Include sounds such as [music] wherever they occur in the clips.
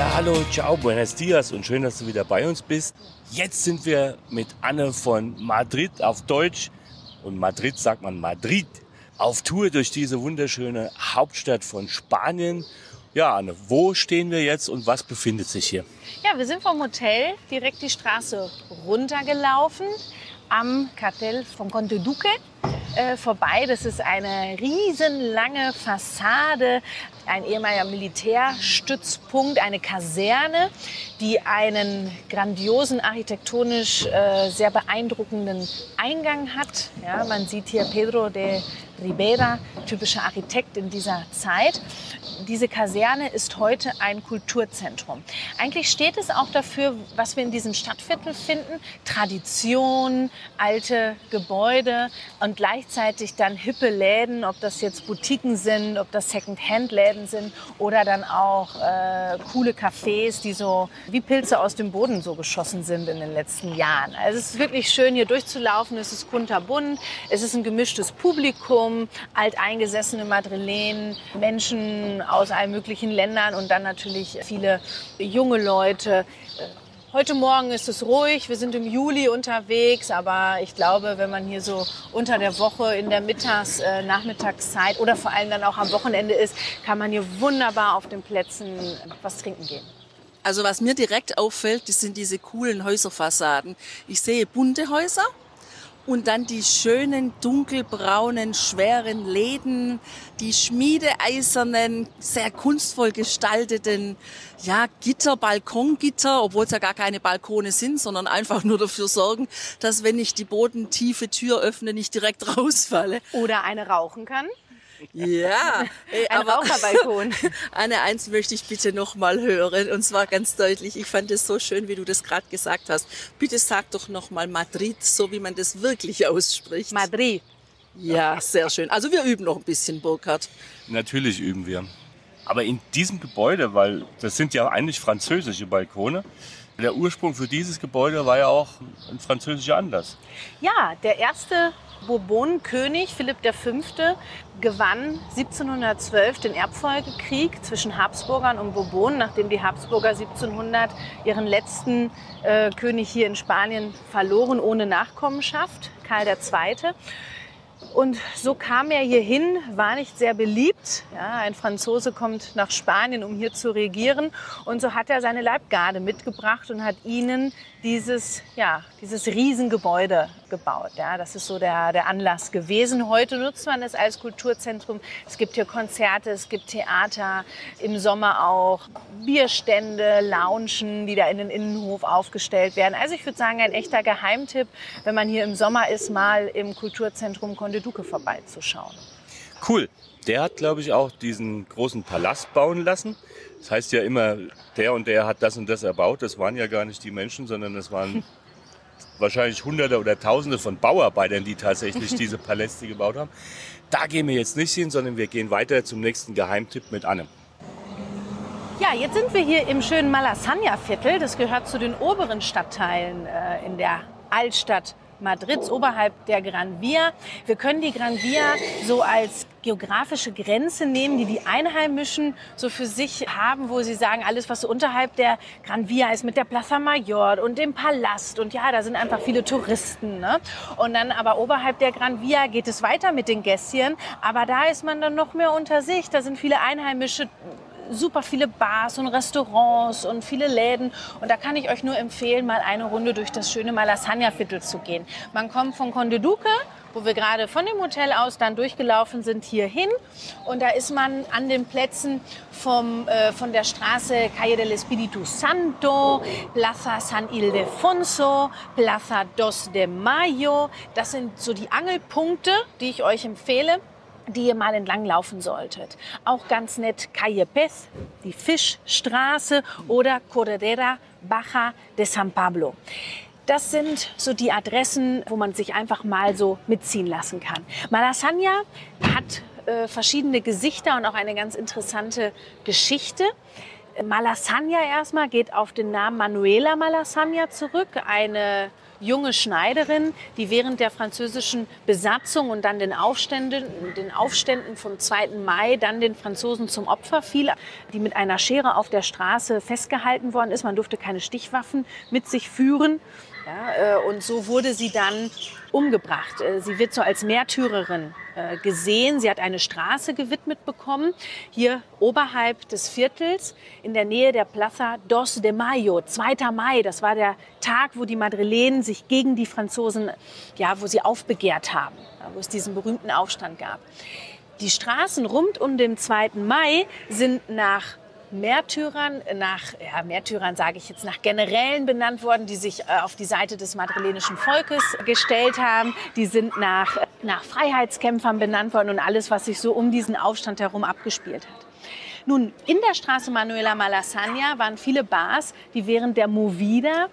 Ja, hallo, ciao, buenos dias und schön, dass du wieder bei uns bist. Jetzt sind wir mit Anne von Madrid auf Deutsch und Madrid sagt man Madrid auf Tour durch diese wunderschöne Hauptstadt von Spanien. Ja, Anne, wo stehen wir jetzt und was befindet sich hier? Ja, wir sind vom Hotel direkt die Straße runtergelaufen am Kartell vom Conte Duque äh, vorbei. Das ist eine riesenlange Fassade, ein ehemaliger Militärstützpunkt, eine Kaserne, die einen grandiosen, architektonisch äh, sehr beeindruckenden Eingang hat. Ja, man sieht hier Pedro de Ribera, typischer Architekt in dieser Zeit. Diese Kaserne ist heute ein Kulturzentrum. Eigentlich steht es auch dafür, was wir in diesem Stadtviertel finden, Tradition, alte Gebäude und gleichzeitig dann hippe Läden, ob das jetzt Boutiquen sind, ob das Second-Hand-Läden sind oder dann auch äh, coole Cafés, die so wie Pilze aus dem Boden so geschossen sind in den letzten Jahren. Also es ist wirklich schön hier durchzulaufen, es ist kunterbunt, es ist ein gemischtes Publikum, alteingesessene Madrilenen, Menschen aus allen möglichen Ländern und dann natürlich viele junge Leute. Heute Morgen ist es ruhig, wir sind im Juli unterwegs, aber ich glaube, wenn man hier so unter der Woche in der Mittags-, äh, Nachmittagszeit oder vor allem dann auch am Wochenende ist, kann man hier wunderbar auf den Plätzen was trinken gehen. Also was mir direkt auffällt, das sind diese coolen Häuserfassaden. Ich sehe bunte Häuser, und dann die schönen dunkelbraunen, schweren Läden, die schmiedeeisernen, sehr kunstvoll gestalteten, ja, Gitter, Balkongitter, obwohl es ja gar keine Balkone sind, sondern einfach nur dafür sorgen, dass wenn ich die bodentiefe Tür öffne, nicht direkt [laughs] rausfalle. Oder eine rauchen kann. Ja, [laughs] ey, ein aber Raucherbalkon. [laughs] Anne, eins möchte ich bitte noch mal hören und zwar ganz deutlich. Ich fand es so schön, wie du das gerade gesagt hast. Bitte sag doch noch mal Madrid, so wie man das wirklich [laughs] ausspricht. Madrid. Ja, sehr schön. Also wir üben noch ein bisschen, Burkhard. Natürlich üben wir. Aber in diesem Gebäude, weil das sind ja eigentlich französische Balkone, der Ursprung für dieses Gebäude war ja auch ein französischer Anlass. Ja, der erste Bourbonenkönig Philipp V. gewann 1712 den Erbfolgekrieg zwischen Habsburgern und Bourbonen, nachdem die Habsburger 1700 ihren letzten äh, König hier in Spanien verloren ohne Nachkommenschaft, Karl II. Und so kam er hierhin, war nicht sehr beliebt. Ja, ein Franzose kommt nach Spanien, um hier zu regieren. Und so hat er seine Leibgarde mitgebracht und hat ihnen dieses, ja, dieses Riesengebäude gebaut. Ja, das ist so der, der Anlass gewesen. Heute nutzt man es als Kulturzentrum. Es gibt hier Konzerte, es gibt Theater, im Sommer auch Bierstände, Loungen, die da in den Innenhof aufgestellt werden. Also ich würde sagen, ein echter Geheimtipp, wenn man hier im Sommer ist, mal im Kulturzentrum Conde Duque vorbeizuschauen. Cool. Der hat, glaube ich, auch diesen großen Palast bauen lassen. Das heißt ja immer, der und der hat das und das erbaut. Das waren ja gar nicht die Menschen, sondern das waren [laughs] wahrscheinlich Hunderte oder Tausende von Bauarbeitern, die tatsächlich diese Paläste gebaut haben. Da gehen wir jetzt nicht hin, sondern wir gehen weiter zum nächsten Geheimtipp mit Anne. Ja, jetzt sind wir hier im schönen Malasaña-Viertel. Das gehört zu den oberen Stadtteilen äh, in der Altstadt Madrids oberhalb der Gran Via. Wir können die Gran Via so als geografische Grenze nehmen, die die Einheimischen so für sich haben, wo sie sagen, alles, was so unterhalb der Gran Via ist, mit der Plaza Mayor und dem Palast und ja, da sind einfach viele Touristen. Ne? Und dann aber oberhalb der Gran Via geht es weiter mit den Gässchen, aber da ist man dann noch mehr unter sich. Da sind viele Einheimische super viele Bars und Restaurants und viele Läden. Und da kann ich euch nur empfehlen, mal eine Runde durch das schöne Malasaña-Viertel zu gehen. Man kommt von Conde Duque, wo wir gerade von dem Hotel aus dann durchgelaufen sind, hier hin. Und da ist man an den Plätzen vom, äh, von der Straße Calle del Espíritu Santo, Plaza San Ildefonso, Plaza Dos de Mayo. Das sind so die Angelpunkte, die ich euch empfehle die ihr mal entlang laufen solltet. Auch ganz nett Calle Pez, die Fischstraße oder Corredera Baja de San Pablo. Das sind so die Adressen, wo man sich einfach mal so mitziehen lassen kann. Malassania hat äh, verschiedene Gesichter und auch eine ganz interessante Geschichte. Malassania erstmal geht auf den Namen Manuela Malassania zurück, eine junge Schneiderin, die während der französischen Besatzung und dann den Aufständen, den Aufständen vom 2. Mai dann den Franzosen zum Opfer fiel, die mit einer Schere auf der Straße festgehalten worden ist. Man durfte keine Stichwaffen mit sich führen. Ja, äh, und so wurde sie dann umgebracht. Äh, sie wird so als Märtyrerin äh, gesehen. Sie hat eine Straße gewidmet bekommen, hier oberhalb des Viertels, in der Nähe der Plaza Dos de Mayo, 2. Mai. Das war der Tag, wo die Madrilenen sich gegen die Franzosen, ja, wo sie aufbegehrt haben, wo es diesen berühmten Aufstand gab. Die Straßen rund um den 2. Mai sind nach Märtyrern, nach ja, Märtyrern sage ich jetzt, nach Generälen benannt worden, die sich äh, auf die Seite des madrilenischen Volkes gestellt haben. Die sind nach, nach Freiheitskämpfern benannt worden und alles, was sich so um diesen Aufstand herum abgespielt hat. Nun, in der Straße Manuela Malasaña waren viele Bars, die während der Movida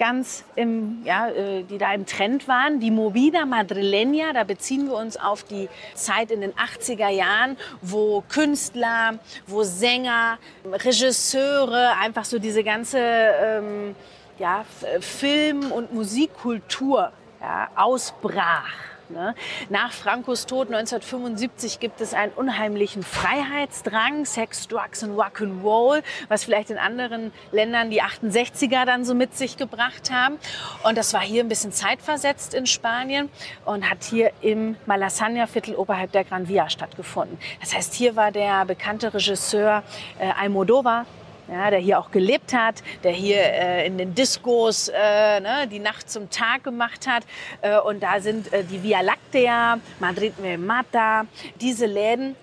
ganz im, ja, äh, die da im Trend waren. Die Movida Madrileña, da beziehen wir uns auf die Zeit in den 80er Jahren, wo Künstler, wo Sänger, Regisseure, einfach so diese ganze ähm, ja, Film- und Musikkultur ja, ausbrach. Ne? Nach Frankos Tod 1975 gibt es einen unheimlichen Freiheitsdrang, Sex, Drugs und Rock'n'Roll, was vielleicht in anderen Ländern die 68er dann so mit sich gebracht haben. Und das war hier ein bisschen zeitversetzt in Spanien und hat hier im Malasaña-Viertel oberhalb der Gran Via stattgefunden. Das heißt, hier war der bekannte Regisseur äh, Almodovar ja, der hier auch gelebt hat, der hier äh, in den Diskos äh, ne, die Nacht zum Tag gemacht hat. Äh, und da sind äh, die Via Lactea, Madrid Mata, diese Läden,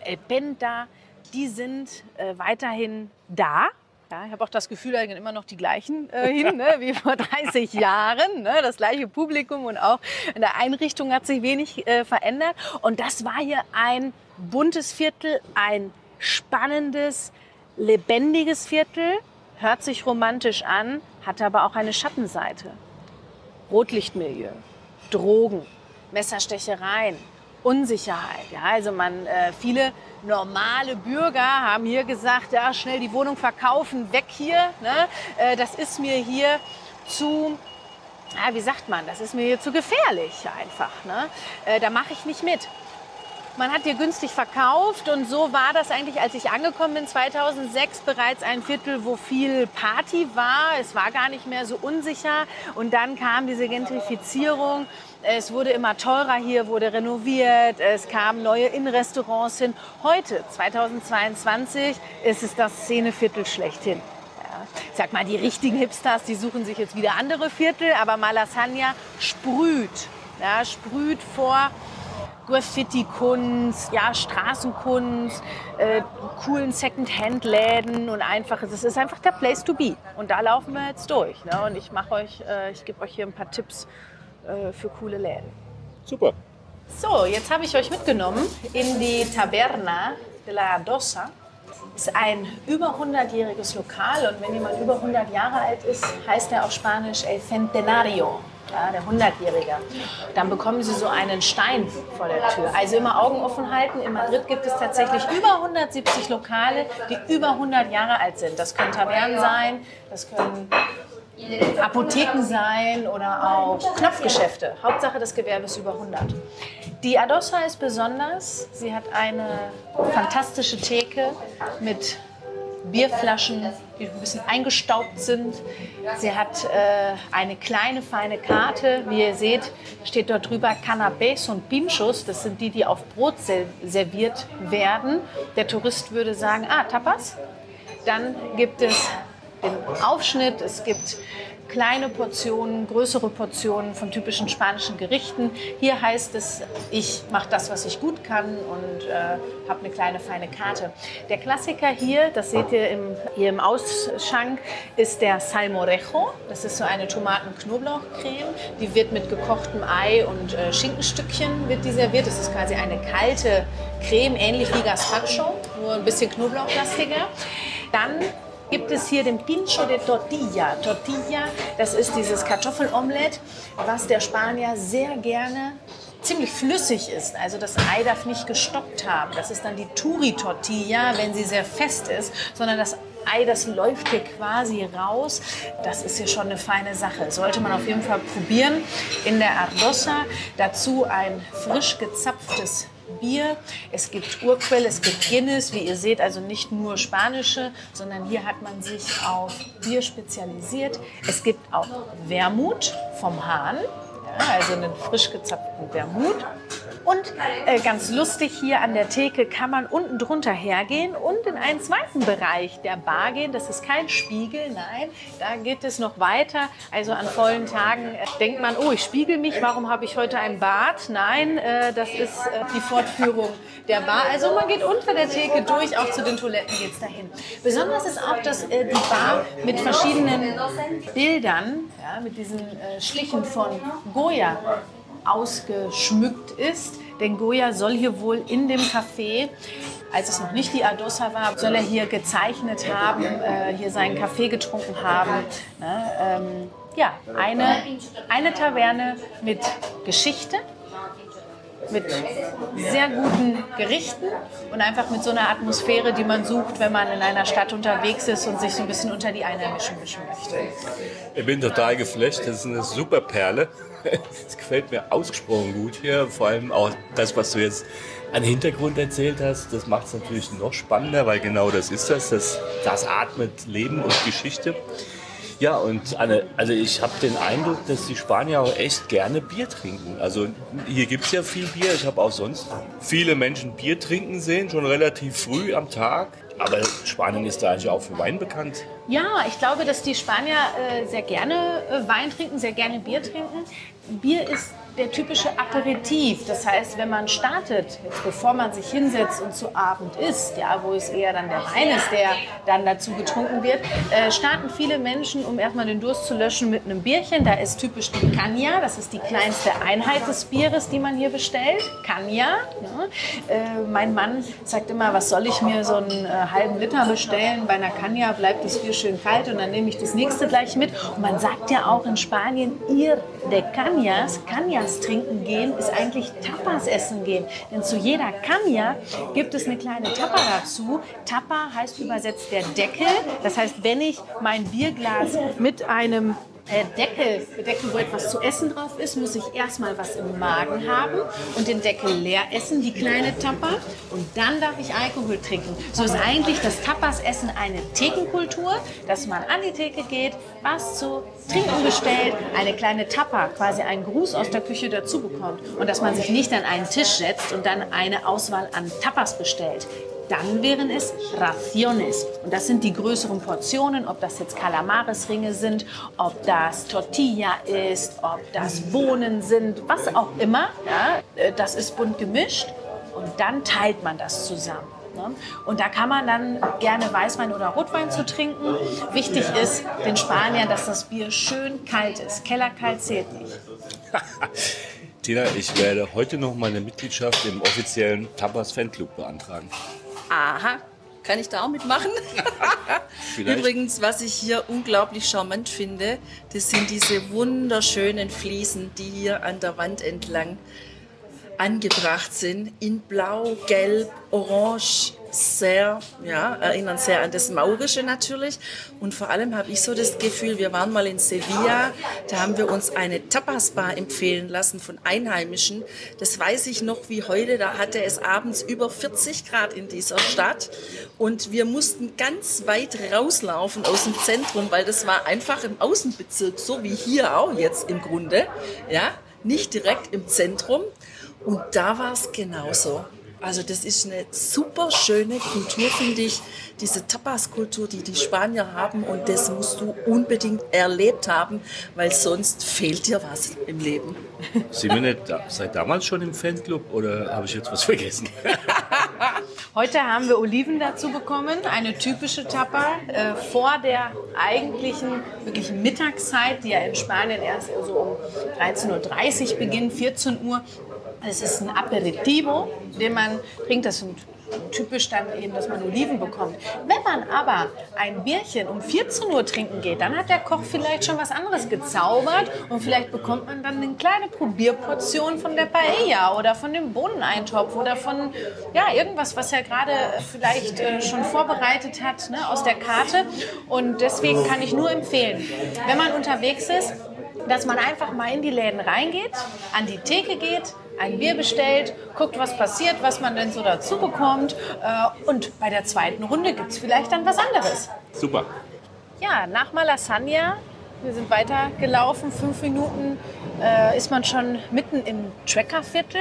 El Penta, die sind äh, weiterhin da. Ja, ich habe auch das Gefühl, da gehen immer noch die gleichen äh, [laughs] hin, ne, wie vor 30 Jahren. Ne, das gleiche Publikum und auch in der Einrichtung hat sich wenig äh, verändert. Und das war hier ein buntes Viertel, ein spannendes, lebendiges Viertel, hört sich romantisch an, hat aber auch eine Schattenseite. Rotlichtmilieu, Drogen, Messerstechereien, Unsicherheit. Ja, also man, äh, viele normale Bürger haben hier gesagt, ja, schnell die Wohnung verkaufen, weg hier. Ne? Äh, das ist mir hier zu, ja, wie sagt man, das ist mir hier zu gefährlich einfach. Ne? Äh, da mache ich nicht mit. Man hat hier günstig verkauft und so war das eigentlich, als ich angekommen bin 2006, bereits ein Viertel, wo viel Party war. Es war gar nicht mehr so unsicher und dann kam diese Gentrifizierung. Es wurde immer teurer hier, wurde renoviert, es kamen neue Innenrestaurants hin. Heute, 2022, ist es das Szeneviertel schlechthin. Ich sag mal, die richtigen Hipsters, die suchen sich jetzt wieder andere Viertel, aber Malassania sprüht, ja, sprüht vor Graffiti-Kunst, ja, Straßenkunst, äh, coolen Second-Hand-Läden und einfach, es ist einfach der Place to be. Und da laufen wir jetzt durch. Ne? Und ich mache euch, äh, ich gebe euch hier ein paar Tipps äh, für coole Läden. Super. So, jetzt habe ich euch mitgenommen in die Taberna de la Dosa. Das ist ein über 100-jähriges Lokal und wenn jemand über 100 Jahre alt ist, heißt er auf Spanisch El Centenario ja, der 100-Jährige, dann bekommen sie so einen Stein vor der Tür. Also immer Augen offen halten. In Madrid gibt es tatsächlich über 170 Lokale, die über 100 Jahre alt sind. Das können Tavernen sein, das können Apotheken sein oder auch Knopfgeschäfte. Hauptsache das Gewerbe ist über 100. Die Adossa ist besonders. Sie hat eine fantastische Theke mit Bierflaschen, die ein bisschen eingestaubt sind. Sie hat äh, eine kleine, feine Karte. Wie ihr seht, steht dort drüber Canapés und Pinchos. Das sind die, die auf Brot serviert werden. Der Tourist würde sagen, ah, Tapas. Dann gibt es den Aufschnitt, es gibt kleine Portionen, größere Portionen von typischen spanischen Gerichten. Hier heißt es, ich mache das, was ich gut kann und äh, habe eine kleine feine Karte. Der Klassiker hier, das seht ihr im, hier im Ausschank, ist der Salmorejo. Das ist so eine Tomaten-Knoblauchcreme. Die wird mit gekochtem Ei und äh, Schinkenstückchen wird die serviert. Das ist quasi eine kalte Creme, ähnlich wie Gazpacho, nur ein bisschen knoblauchlastiger. Dann gibt es hier den Pincho de Tortilla. Tortilla, das ist dieses Kartoffelomelett, was der Spanier sehr gerne ziemlich flüssig ist. Also das Ei darf nicht gestockt haben. Das ist dann die Turi-Tortilla, wenn sie sehr fest ist, sondern das Ei, das läuft hier quasi raus. Das ist hier schon eine feine Sache. Sollte man auf jeden Fall probieren. In der Ardosa dazu ein frisch gezapftes Bier. Es gibt Urquell, es gibt Guinness, wie ihr seht, also nicht nur spanische, sondern hier hat man sich auf Bier spezialisiert. Es gibt auch Wermut vom Hahn, ja, also einen frisch gezapften Wermut. Und äh, ganz lustig hier an der Theke kann man unten drunter hergehen und in einen zweiten Bereich der Bar gehen. Das ist kein Spiegel, nein, da geht es noch weiter. Also an vollen Tagen äh, denkt man, oh, ich spiegel mich, warum habe ich heute ein Bad? Nein, äh, das ist äh, die Fortführung der Bar. Also man geht unter der Theke durch, auch zu den Toiletten geht es dahin. Besonders ist auch, dass äh, die Bar mit verschiedenen Bildern, ja, mit diesen äh, Schlichen von Goya ausgeschmückt ist. Denn Goya soll hier wohl in dem Café, als es noch nicht die Adosa war, soll er hier gezeichnet haben, äh, hier seinen Kaffee getrunken haben. Ne? Ähm, ja, eine, eine Taverne mit Geschichte, mit sehr guten Gerichten und einfach mit so einer Atmosphäre, die man sucht, wenn man in einer Stadt unterwegs ist und sich so ein bisschen unter die Einheimischen mischen möchte. Ich bin total geflasht, das ist eine super Perle. [laughs] Es gefällt mir ausgesprochen gut hier, vor allem auch das, was du jetzt an Hintergrund erzählt hast, das macht es natürlich noch spannender, weil genau das ist das, das, das atmet Leben und Geschichte. Ja, und Anne, also ich habe den Eindruck, dass die Spanier auch echt gerne Bier trinken. Also hier gibt es ja viel Bier. Ich habe auch sonst viele Menschen Bier trinken sehen, schon relativ früh am Tag. Aber Spanien ist da eigentlich auch für Wein bekannt. Ja, ich glaube, dass die Spanier äh, sehr gerne äh, Wein trinken, sehr gerne Bier trinken. Bier ist der typische Aperitif. Das heißt, wenn man startet, bevor man sich hinsetzt und zu Abend isst, ja, wo es eher dann der Wein ist, der dann dazu getrunken wird, äh, starten viele Menschen, um erstmal den Durst zu löschen, mit einem Bierchen. Da ist typisch die Cagna, das ist die kleinste Einheit des Bieres, die man hier bestellt. Cagna. Ja. Äh, mein Mann sagt immer, was soll ich mir so einen äh, halben Liter bestellen? Bei einer Cagna bleibt das Bier schön kalt und dann nehme ich das nächste gleich mit. Und man sagt ja auch in Spanien, ihr de Cañas, Cañas Tapas trinken gehen, ist eigentlich Tapas essen gehen. Denn zu jeder Kanya gibt es eine kleine Tapa dazu. Tapa heißt übersetzt der Deckel. Das heißt, wenn ich mein Bierglas mit einem äh, Deckel bedecken, wo etwas zu essen drauf ist, muss ich erstmal was im Magen haben und den Deckel leer essen, die kleine Tapa. Und dann darf ich Alkohol trinken. So ist eigentlich das Tapas-Essen eine Thekenkultur, dass man an die Theke geht, was zu trinken bestellt, eine kleine Tapa, quasi einen Gruß aus der Küche dazu bekommt. Und dass man sich nicht an einen Tisch setzt und dann eine Auswahl an Tapas bestellt. Dann wären es Raciones. Und das sind die größeren Portionen, ob das jetzt Calamares-Ringe sind, ob das Tortilla ist, ob das Bohnen sind, was auch immer. Ja, äh, das ist bunt gemischt und dann teilt man das zusammen. Ne? Und da kann man dann gerne Weißwein oder Rotwein zu trinken. Wichtig ist den Spaniern, dass das Bier schön kalt ist. Kellerkalt zählt nicht. [laughs] Tina, ich werde heute noch meine Mitgliedschaft im offiziellen Tapas Fanclub beantragen. Aha, kann ich da auch mitmachen? [laughs] [laughs] Übrigens, was ich hier unglaublich charmant finde, das sind diese wunderschönen Fliesen, die hier an der Wand entlang angebracht sind, in Blau, Gelb, Orange, sehr, ja, erinnern sehr an das Maurische natürlich. Und vor allem habe ich so das Gefühl, wir waren mal in Sevilla, da haben wir uns eine Tapas-Bar empfehlen lassen von Einheimischen. Das weiß ich noch wie heute, da hatte es abends über 40 Grad in dieser Stadt. Und wir mussten ganz weit rauslaufen aus dem Zentrum, weil das war einfach im Außenbezirk, so wie hier auch jetzt im Grunde, ja, nicht direkt im Zentrum. Und da war es genauso. Also das ist eine super schöne Kultur, finde ich. Diese Tapas-Kultur, die die Spanier haben und das musst du unbedingt erlebt haben, weil sonst fehlt dir was im Leben. [laughs] Sind wir nicht seit damals schon im Fanclub oder habe ich jetzt was vergessen? [laughs] Heute haben wir Oliven dazu bekommen, eine typische Tapa äh, vor der eigentlichen wirklich Mittagszeit, die ja in Spanien erst so um 13.30 Uhr beginnt, 14 Uhr. Es ist ein Aperitivo, den man trinkt. Das sind typisch dann eben, dass man Oliven bekommt. Wenn man aber ein Bierchen um 14 Uhr trinken geht, dann hat der Koch vielleicht schon was anderes gezaubert und vielleicht bekommt man dann eine kleine Probierportion von der Paella oder von dem Bohneneintopf oder von ja, irgendwas, was er gerade vielleicht äh, schon vorbereitet hat ne, aus der Karte. Und deswegen kann ich nur empfehlen, wenn man unterwegs ist, dass man einfach mal in die Läden reingeht, an die Theke geht, ein Bier bestellt, guckt, was passiert, was man denn so dazu bekommt. Äh, und bei der zweiten Runde gibt es vielleicht dann was anderes. Super. Ja, nach Malassania, wir sind weitergelaufen, fünf Minuten äh, ist man schon mitten im Treckerviertel.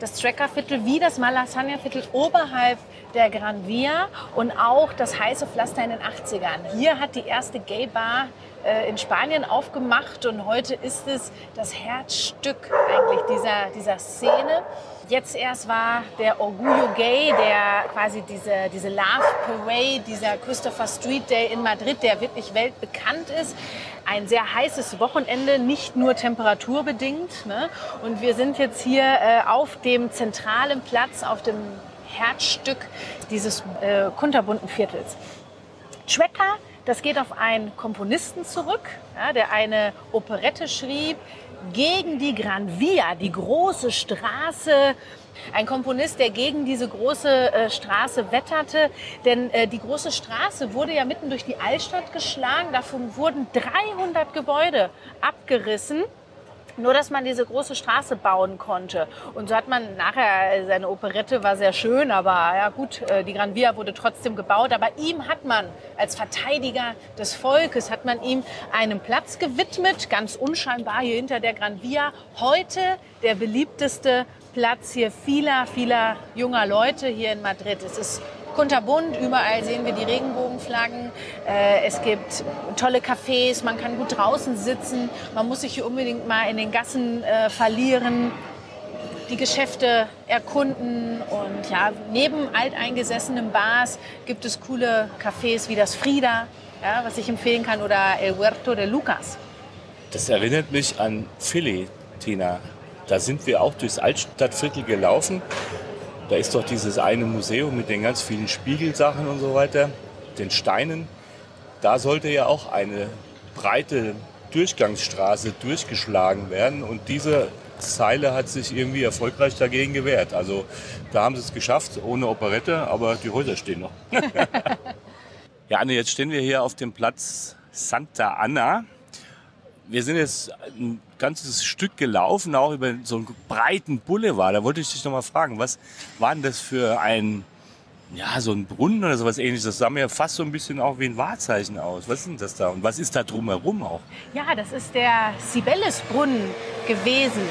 Das Treckerviertel wie das Malassania-Viertel oberhalb der Gran Via und auch das heiße Pflaster in den 80ern. Hier hat die erste Gay Bar äh, in Spanien aufgemacht und heute ist es das Herzstück eigentlich dieser, dieser Szene. Jetzt erst war der Orgullo Gay, der quasi diese, diese Love Parade, dieser Christopher Street Day in Madrid, der wirklich weltbekannt ist. Ein sehr heißes Wochenende, nicht nur temperaturbedingt. Ne? Und wir sind jetzt hier äh, auf dem zentralen Platz, auf dem Herzstück dieses äh, kunterbunten Viertels. Schwecker das geht auf einen Komponisten zurück, ja, der eine Operette schrieb gegen die Gran Via, die große Straße. Ein Komponist, der gegen diese große äh, Straße wetterte. Denn äh, die große Straße wurde ja mitten durch die Altstadt geschlagen. Davon wurden 300 Gebäude abgerissen. Nur, dass man diese große Straße bauen konnte. Und so hat man nachher, äh, seine Operette war sehr schön, aber ja gut, äh, die Gran Via wurde trotzdem gebaut. Aber ihm hat man als Verteidiger des Volkes, hat man ihm einen Platz gewidmet, ganz unscheinbar hier hinter der Gran Via. Heute der beliebteste Platz hier vieler, vieler junger Leute hier in Madrid. Es ist kunterbunt. Überall sehen wir die Regenbogenflaggen. Äh, es gibt tolle Cafés, man kann gut draußen sitzen. Man muss sich hier unbedingt mal in den Gassen äh, verlieren die Geschäfte erkunden und ja, neben alteingesessenen Bars gibt es coole Cafés wie das Frida, ja, was ich empfehlen kann, oder El Huerto de Lucas. Das erinnert mich an Philly, Tina. Da sind wir auch durchs Altstadtviertel gelaufen da ist doch dieses eine Museum mit den ganz vielen Spiegelsachen und so weiter, den Steinen. Da sollte ja auch eine breite Durchgangsstraße durchgeschlagen werden und diese Zeile hat sich irgendwie erfolgreich dagegen gewehrt. Also da haben sie es geschafft, ohne Operette, aber die Häuser stehen noch. [laughs] [laughs] ja, Anne, jetzt stehen wir hier auf dem Platz Santa Anna wir sind jetzt ein ganzes Stück gelaufen, auch über so einen breiten Boulevard. Da wollte ich dich noch mal fragen, was war denn das für ein, ja, so ein Brunnen oder sowas ähnliches? Das sah mir fast so ein bisschen auch wie ein Wahrzeichen aus. Was ist denn das da? Und was ist da drumherum auch? Ja, das ist der Sibeliusbrunnen gewesen.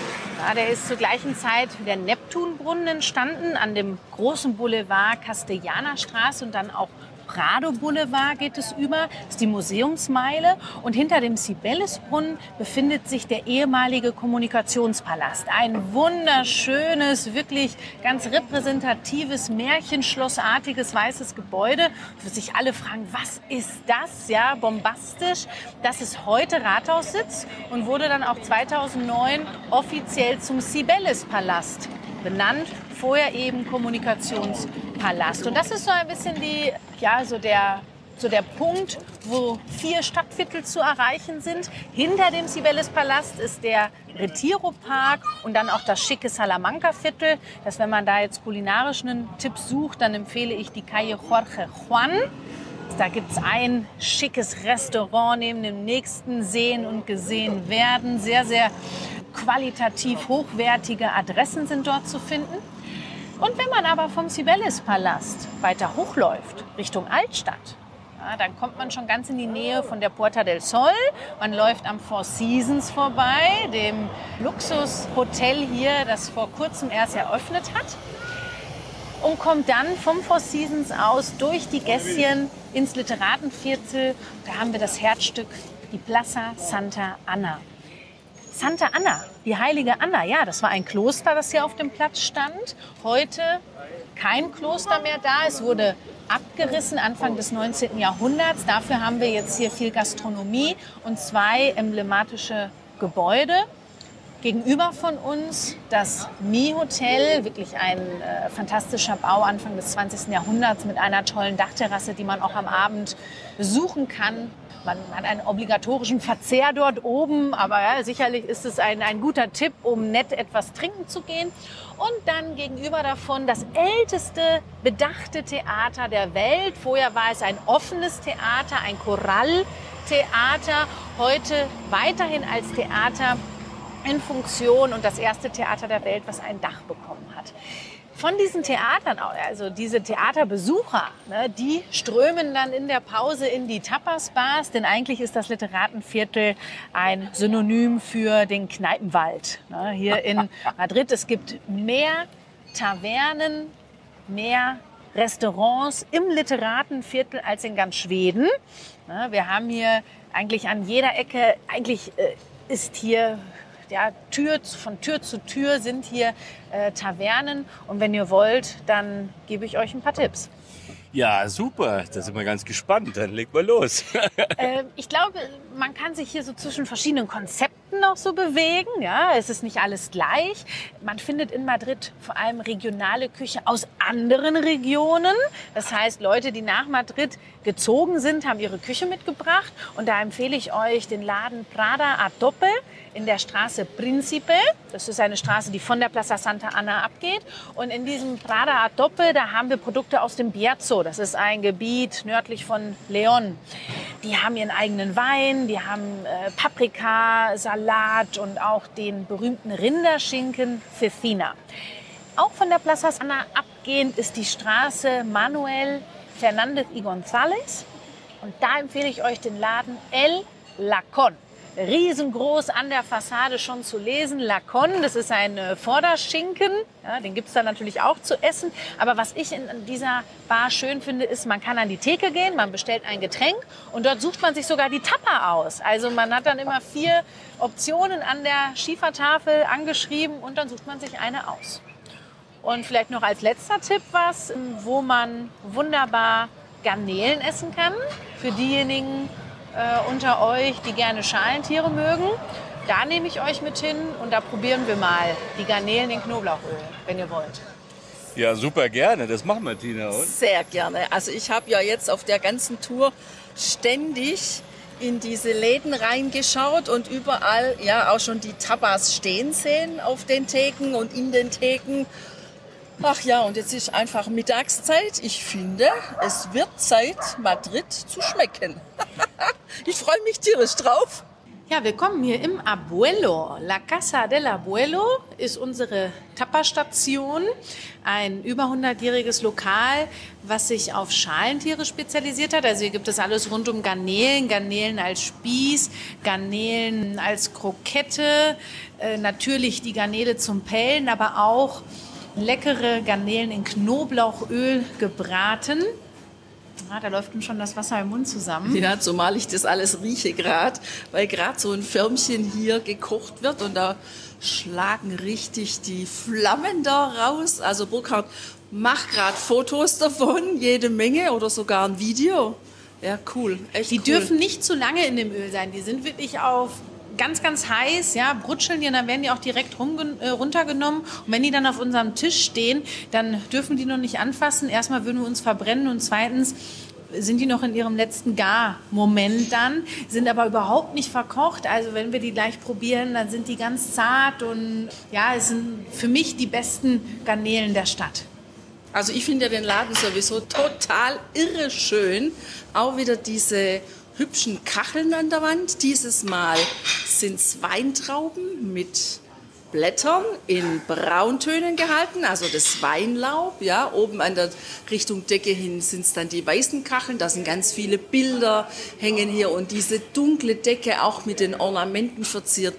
Ja, der ist zur gleichen Zeit wie der Neptunbrunnen entstanden, an dem großen Boulevard Castellanerstraße und dann auch Prado Boulevard geht es über, das ist die Museumsmeile. Und hinter dem Sibeliusbrunnen befindet sich der ehemalige Kommunikationspalast. Ein wunderschönes, wirklich ganz repräsentatives, märchenschlossartiges weißes Gebäude, wo sich alle fragen, was ist das? Ja, bombastisch. Das ist heute Rathaussitz und wurde dann auch 2009 offiziell zum Sibelius-Palast benannt vorher eben Kommunikationspalast. Und das ist so ein bisschen die, ja, so der, so der Punkt, wo vier Stadtviertel zu erreichen sind. Hinter dem Cibeles-Palast ist der Retiro-Park und dann auch das schicke Salamanca-Viertel. Das, wenn man da jetzt kulinarisch einen Tipp sucht, dann empfehle ich die Calle Jorge Juan. Da gibt es ein schickes Restaurant neben dem nächsten Sehen und Gesehen werden. Sehr, sehr qualitativ hochwertige Adressen sind dort zu finden. Und wenn man aber vom Sibelius-Palast weiter hochläuft, Richtung Altstadt, ja, dann kommt man schon ganz in die Nähe von der Puerta del Sol. Man läuft am Four Seasons vorbei, dem Luxushotel hier, das vor kurzem erst eröffnet hat. Und kommt dann vom Four Seasons aus durch die Gässchen ins Literatenviertel. Da haben wir das Herzstück, die Plaza Santa Ana. Santa Anna, die heilige Anna, ja, das war ein Kloster, das hier auf dem Platz stand. Heute kein Kloster mehr da. Es wurde abgerissen Anfang des 19. Jahrhunderts. Dafür haben wir jetzt hier viel Gastronomie und zwei emblematische Gebäude. Gegenüber von uns das Mi-Hotel, wirklich ein äh, fantastischer Bau Anfang des 20. Jahrhunderts mit einer tollen Dachterrasse, die man auch am Abend besuchen kann. Man hat einen obligatorischen Verzehr dort oben, aber ja, sicherlich ist es ein, ein guter Tipp, um nett etwas trinken zu gehen. Und dann gegenüber davon das älteste bedachte Theater der Welt. Vorher war es ein offenes Theater, ein Choralltheater. Heute weiterhin als Theater in Funktion und das erste Theater der Welt, was ein Dach bekommen hat. Von diesen Theatern, also diese Theaterbesucher, ne, die strömen dann in der Pause in die Tapas-Bars, denn eigentlich ist das Literatenviertel ein Synonym für den Kneipenwald. Ne, hier in [laughs] Madrid, es gibt mehr Tavernen, mehr Restaurants im Literatenviertel als in ganz Schweden. Ne, wir haben hier eigentlich an jeder Ecke, eigentlich äh, ist hier ja, Tür, von Tür zu Tür sind hier äh, Tavernen. Und wenn ihr wollt, dann gebe ich euch ein paar Tipps. Ja, super. Da sind wir ganz gespannt. Dann legt mal los. [laughs] äh, ich glaube, man kann sich hier so zwischen verschiedenen Konzepten noch so bewegen. Ja, es ist nicht alles gleich. Man findet in Madrid vor allem regionale Küche aus anderen Regionen. Das heißt, Leute, die nach Madrid gezogen sind, haben ihre Küche mitgebracht. Und da empfehle ich euch den Laden Prada a Tope in der Straße Principe. Das ist eine Straße, die von der Plaza Santa Ana abgeht. Und in diesem Prada a Tope, da haben wir Produkte aus dem Bierzo. Das ist ein Gebiet nördlich von León. Die haben ihren eigenen Wein, die haben äh, Paprika, Salat und auch den berühmten Rinderschinken Cecina. Auch von der Plaza Santa abgehend ist die Straße Manuel Fernández y González. Und da empfehle ich euch den Laden El Lacon riesengroß an der Fassade schon zu lesen. Lacon, das ist ein äh, Vorderschinken. Ja, den gibt's da natürlich auch zu essen. Aber was ich in dieser Bar schön finde, ist, man kann an die Theke gehen, man bestellt ein Getränk und dort sucht man sich sogar die Tapa aus. Also man hat dann immer vier Optionen an der Schiefertafel angeschrieben und dann sucht man sich eine aus. Und vielleicht noch als letzter Tipp was, wo man wunderbar Garnelen essen kann. Für diejenigen, äh, unter euch, die gerne Schalentiere mögen. Da nehme ich euch mit hin und da probieren wir mal die Garnelen in Knoblauchöl, wenn ihr wollt. Ja, super gerne. Das machen wir, Tina. Und? Sehr gerne. Also ich habe ja jetzt auf der ganzen Tour ständig in diese Läden reingeschaut und überall ja auch schon die Tapas stehen sehen auf den Theken und in den Theken. Ach ja, und jetzt ist einfach Mittagszeit. Ich finde, es wird Zeit, Madrid zu schmecken. [laughs] ich freue mich tierisch drauf. Ja, willkommen hier im Abuelo. La Casa del Abuelo ist unsere Tapastation, ein über 100-jähriges Lokal, was sich auf Schalentiere spezialisiert hat. Also hier gibt es alles rund um Garnelen, Garnelen als Spieß, Garnelen als Krokette, äh, natürlich die Garnele zum Pellen, aber auch leckere Garnelen in Knoblauchöl gebraten. Ah, da läuft schon das Wasser im Mund zusammen. Ja, zumal ich das alles rieche gerade, weil gerade so ein Förmchen hier gekocht wird und da schlagen richtig die Flammen da raus. Also Burkhard, mach gerade Fotos davon, jede Menge oder sogar ein Video. Ja, cool. Echt die cool. dürfen nicht zu lange in dem Öl sein. Die sind wirklich auf ganz, ganz heiß, ja, brutscheln die und dann werden die auch direkt äh, runtergenommen. Und wenn die dann auf unserem Tisch stehen, dann dürfen die noch nicht anfassen. Erstmal würden wir uns verbrennen und zweitens sind die noch in ihrem letzten Gar-Moment dann, sind aber überhaupt nicht verkocht. Also wenn wir die gleich probieren, dann sind die ganz zart und ja, es sind für mich die besten Garnelen der Stadt. Also ich finde ja den Laden sowieso total irre schön. Auch wieder diese hübschen Kacheln an der Wand. Dieses Mal sind es Weintrauben mit Blättern in Brauntönen gehalten, also das Weinlaub. Ja, oben an der Richtung Decke hin sind es dann die weißen Kacheln. Da sind ganz viele Bilder hängen hier und diese dunkle Decke auch mit den Ornamenten verziert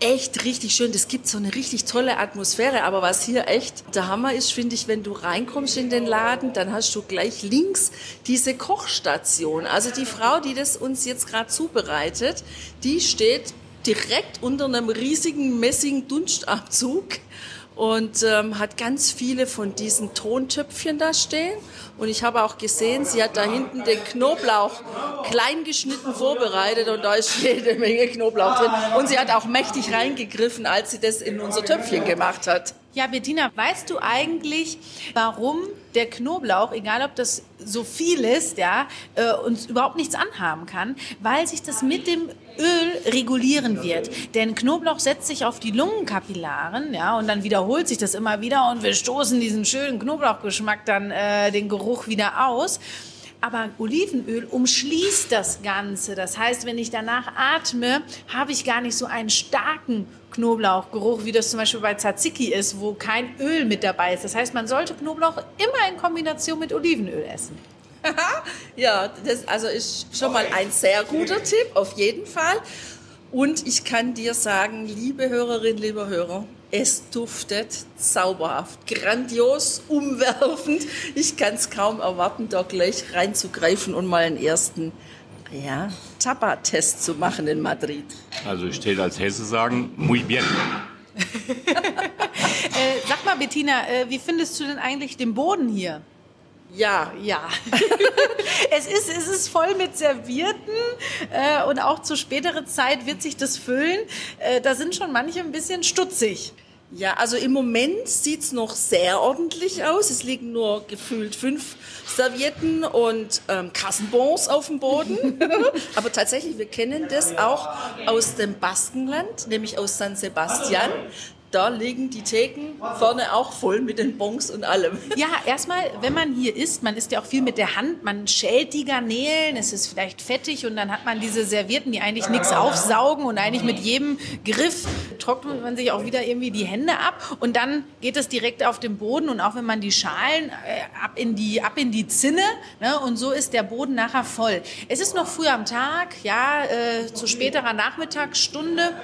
echt richtig schön. Das gibt so eine richtig tolle Atmosphäre. Aber was hier echt der Hammer ist, finde ich, wenn du reinkommst in den Laden, dann hast du gleich links diese Kochstation. Also die Frau, die das uns jetzt gerade zubereitet, die steht direkt unter einem riesigen Messing-Dunstabzug und ähm, hat ganz viele von diesen Tontöpfchen da stehen. Und ich habe auch gesehen, sie hat da hinten den Knoblauch klein geschnitten vorbereitet und da ist [laughs] jede Menge Knoblauch drin. Und sie hat auch mächtig reingegriffen, als sie das in unser Töpfchen gemacht hat. Ja, Bettina, weißt du eigentlich, warum der Knoblauch, egal ob das so viel ist, ja, äh, uns überhaupt nichts anhaben kann? Weil sich das mit dem Öl regulieren wird. Denn Knoblauch setzt sich auf die Lungenkapillaren, ja, und dann wiederholt sich das immer wieder und wir stoßen diesen schönen Knoblauchgeschmack dann äh, den Geruch wieder aus. Aber Olivenöl umschließt das Ganze. Das heißt, wenn ich danach atme, habe ich gar nicht so einen starken Knoblauchgeruch, wie das zum Beispiel bei Tzatziki ist, wo kein Öl mit dabei ist. Das heißt, man sollte Knoblauch immer in Kombination mit Olivenöl essen. [laughs] ja, das also ist schon mal ein sehr guter Tipp, auf jeden Fall. Und ich kann dir sagen, liebe Hörerin, lieber Hörer, es duftet zauberhaft, grandios, umwerfend. Ich kann es kaum erwarten, da gleich reinzugreifen und mal einen ersten ja, Tapa-Test zu machen in Madrid. Also ich stehe als Hesse sagen, muy bien. [laughs] äh, sag mal, Bettina, äh, wie findest du denn eigentlich den Boden hier? Ja. Ja. [laughs] es, ist, es ist voll mit Servierten äh, und auch zu späterer Zeit wird sich das füllen. Äh, da sind schon manche ein bisschen stutzig. Ja, also im Moment sieht's noch sehr ordentlich aus. Es liegen nur gefühlt fünf Servietten und ähm, Kassenbons auf dem Boden. [laughs] Aber tatsächlich, wir kennen das auch aus dem Baskenland, nämlich aus San Sebastian da liegen die Theken vorne auch voll mit den Bons und allem. [laughs] Ja, erstmal, wenn man hier isst, man isst ja auch viel mit der Hand, man schält die Garnelen, es ist vielleicht fettig und dann hat man diese Servierten, die eigentlich nichts aufsaugen und eigentlich mit jedem Griff trocknet man sich auch wieder irgendwie die Hände ab und dann geht es direkt auf den Boden und auch wenn man die Schalen äh, ab, in die, ab in die Zinne ne, und so ist der Boden nachher voll. Es ist noch früh am Tag, ja, äh, zu späterer Nachmittagsstunde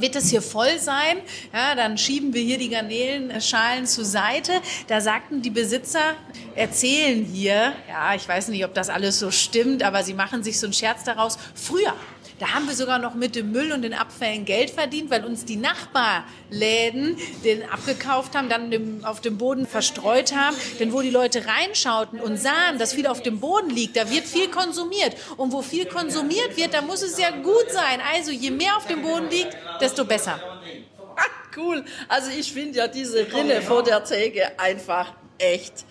wird es hier voll sein. Ja, dann schieben wir hier die Garnelenschalen zur Seite. Da sagten die Besitzer, erzählen hier, ja, ich weiß nicht, ob das alles so stimmt, aber sie machen sich so einen Scherz daraus. Früher da haben wir sogar noch mit dem Müll und den Abfällen Geld verdient, weil uns die Nachbarläden den abgekauft haben, dann auf dem Boden verstreut haben. Denn wo die Leute reinschauten und sahen, dass viel auf dem Boden liegt, da wird viel konsumiert. Und wo viel konsumiert wird, da muss es ja gut sein. Also je mehr auf dem Boden liegt, desto besser. cool. Also ich finde ja diese Rinne vor der Theke einfach echt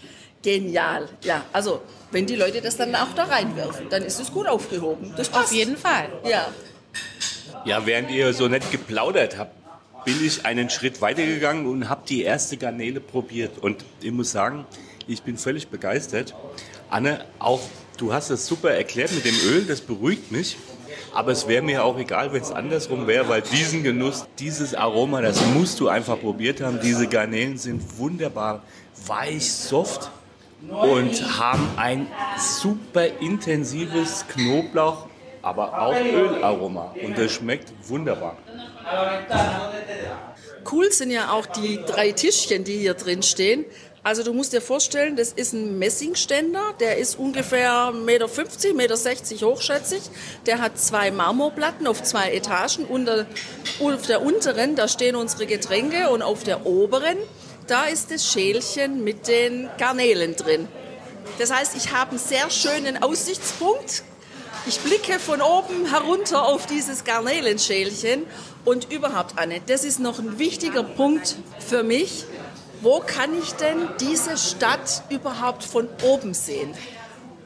genial. Ja, also wenn die Leute das dann auch da reinwerfen, dann ist es gut aufgehoben. Das passt. Auf jeden Fall. Ja. Ja, während ihr so nett geplaudert habt, bin ich einen Schritt weitergegangen und habe die erste Garnele probiert. Und ich muss sagen, ich bin völlig begeistert. Anne, auch du hast es super erklärt mit dem Öl, das beruhigt mich. Aber es wäre mir auch egal, wenn es andersrum wäre, weil diesen Genuss, dieses Aroma, das musst du einfach probiert haben. Diese Garnelen sind wunderbar weich, soft und haben ein super intensives Knoblauch, aber auch Ölaroma. Und das schmeckt wunderbar. Cool sind ja auch die drei Tischchen, die hier drin stehen. Also du musst dir vorstellen, das ist ein Messingständer, der ist ungefähr 1,50 Meter, 1,60 Meter hoch, schätze ich. Der hat zwei Marmorplatten auf zwei Etagen. Unter, auf der unteren, da stehen unsere Getränke und auf der oberen da ist das Schälchen mit den Garnelen drin. Das heißt, ich habe einen sehr schönen Aussichtspunkt. Ich blicke von oben herunter auf dieses Garnelenschälchen und überhaupt, Anne, das ist noch ein wichtiger Punkt für mich. Wo kann ich denn diese Stadt überhaupt von oben sehen?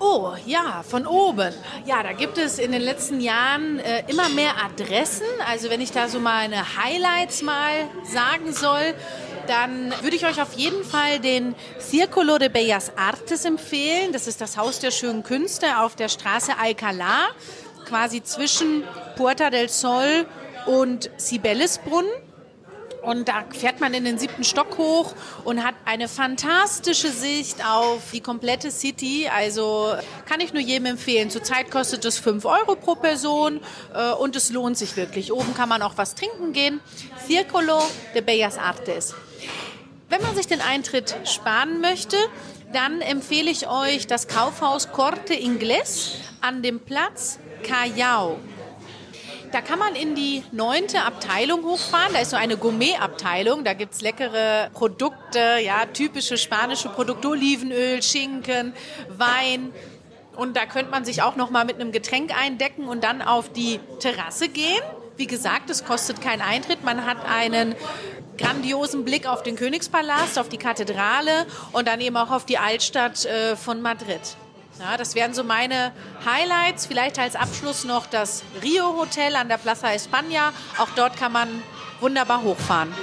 Oh, ja, von oben. Ja, da gibt es in den letzten Jahren äh, immer mehr Adressen. Also wenn ich da so meine Highlights mal sagen soll, dann würde ich euch auf jeden Fall den Circolo de Bellas Artes empfehlen. Das ist das Haus der schönen Künste auf der Straße Alcalá, quasi zwischen Puerta del Sol und Sibellisbrunnen. Und da fährt man in den siebten Stock hoch und hat eine fantastische Sicht auf die komplette City. Also kann ich nur jedem empfehlen. Zurzeit kostet es 5 Euro pro Person äh, und es lohnt sich wirklich. Oben kann man auch was trinken gehen. Circolo de Bellas Artes. Wenn man sich den Eintritt sparen möchte, dann empfehle ich euch das Kaufhaus Corte Inglés an dem Platz Callao. Da kann man in die neunte Abteilung hochfahren. Da ist so eine Gourmet-Abteilung. Da gibt es leckere Produkte, ja, typische spanische Produkte, Olivenöl, Schinken, Wein. Und da könnte man sich auch noch mal mit einem Getränk eindecken und dann auf die Terrasse gehen. Wie gesagt, es kostet keinen Eintritt. Man hat einen grandiosen Blick auf den Königspalast, auf die Kathedrale und dann eben auch auf die Altstadt äh, von Madrid. Ja, das wären so meine Highlights. Vielleicht als Abschluss noch das Rio Hotel an der Plaza España. Auch dort kann man wunderbar hochfahren.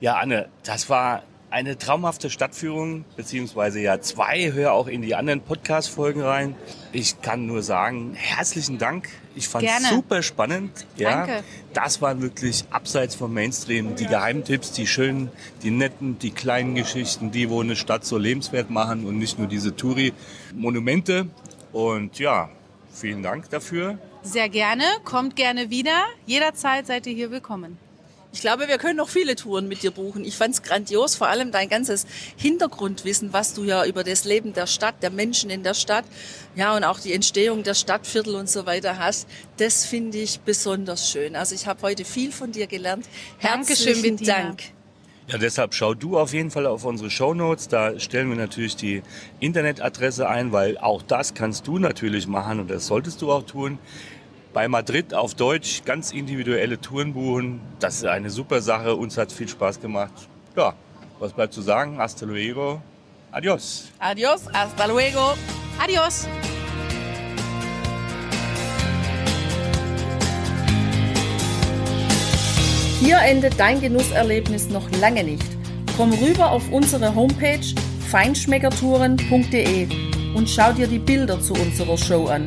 Ja, Anne, das war eine traumhafte Stadtführung, beziehungsweise ja zwei. Hör auch in die anderen Podcast-Folgen rein. Ich kann nur sagen, herzlichen Dank. Ich fand es super spannend. Ja, Danke. Das waren wirklich abseits vom Mainstream die Geheimtipps, die schönen, die netten, die kleinen Geschichten, die wo eine Stadt so lebenswert machen und nicht nur diese Touri-Monumente. Und ja, vielen Dank dafür. Sehr gerne. Kommt gerne wieder. Jederzeit seid ihr hier willkommen. Ich glaube, wir können noch viele Touren mit dir buchen. Ich fand es grandios, vor allem dein ganzes Hintergrundwissen, was du ja über das Leben der Stadt, der Menschen in der Stadt, ja und auch die Entstehung der Stadtviertel und so weiter hast. Das finde ich besonders schön. Also ich habe heute viel von dir gelernt. Herzlichen Dankeschön, Dank. Ja, deshalb schau du auf jeden Fall auf unsere Shownotes. Da stellen wir natürlich die Internetadresse ein, weil auch das kannst du natürlich machen und das solltest du auch tun bei Madrid auf Deutsch ganz individuelle Touren buchen. Das ist eine super Sache. Uns hat viel Spaß gemacht. Ja, was bleibt zu sagen? Hasta luego. Adios. Adios. Hasta luego. Adios. Hier endet dein Genusserlebnis noch lange nicht. Komm rüber auf unsere Homepage feinschmeckertouren.de und schau dir die Bilder zu unserer Show an.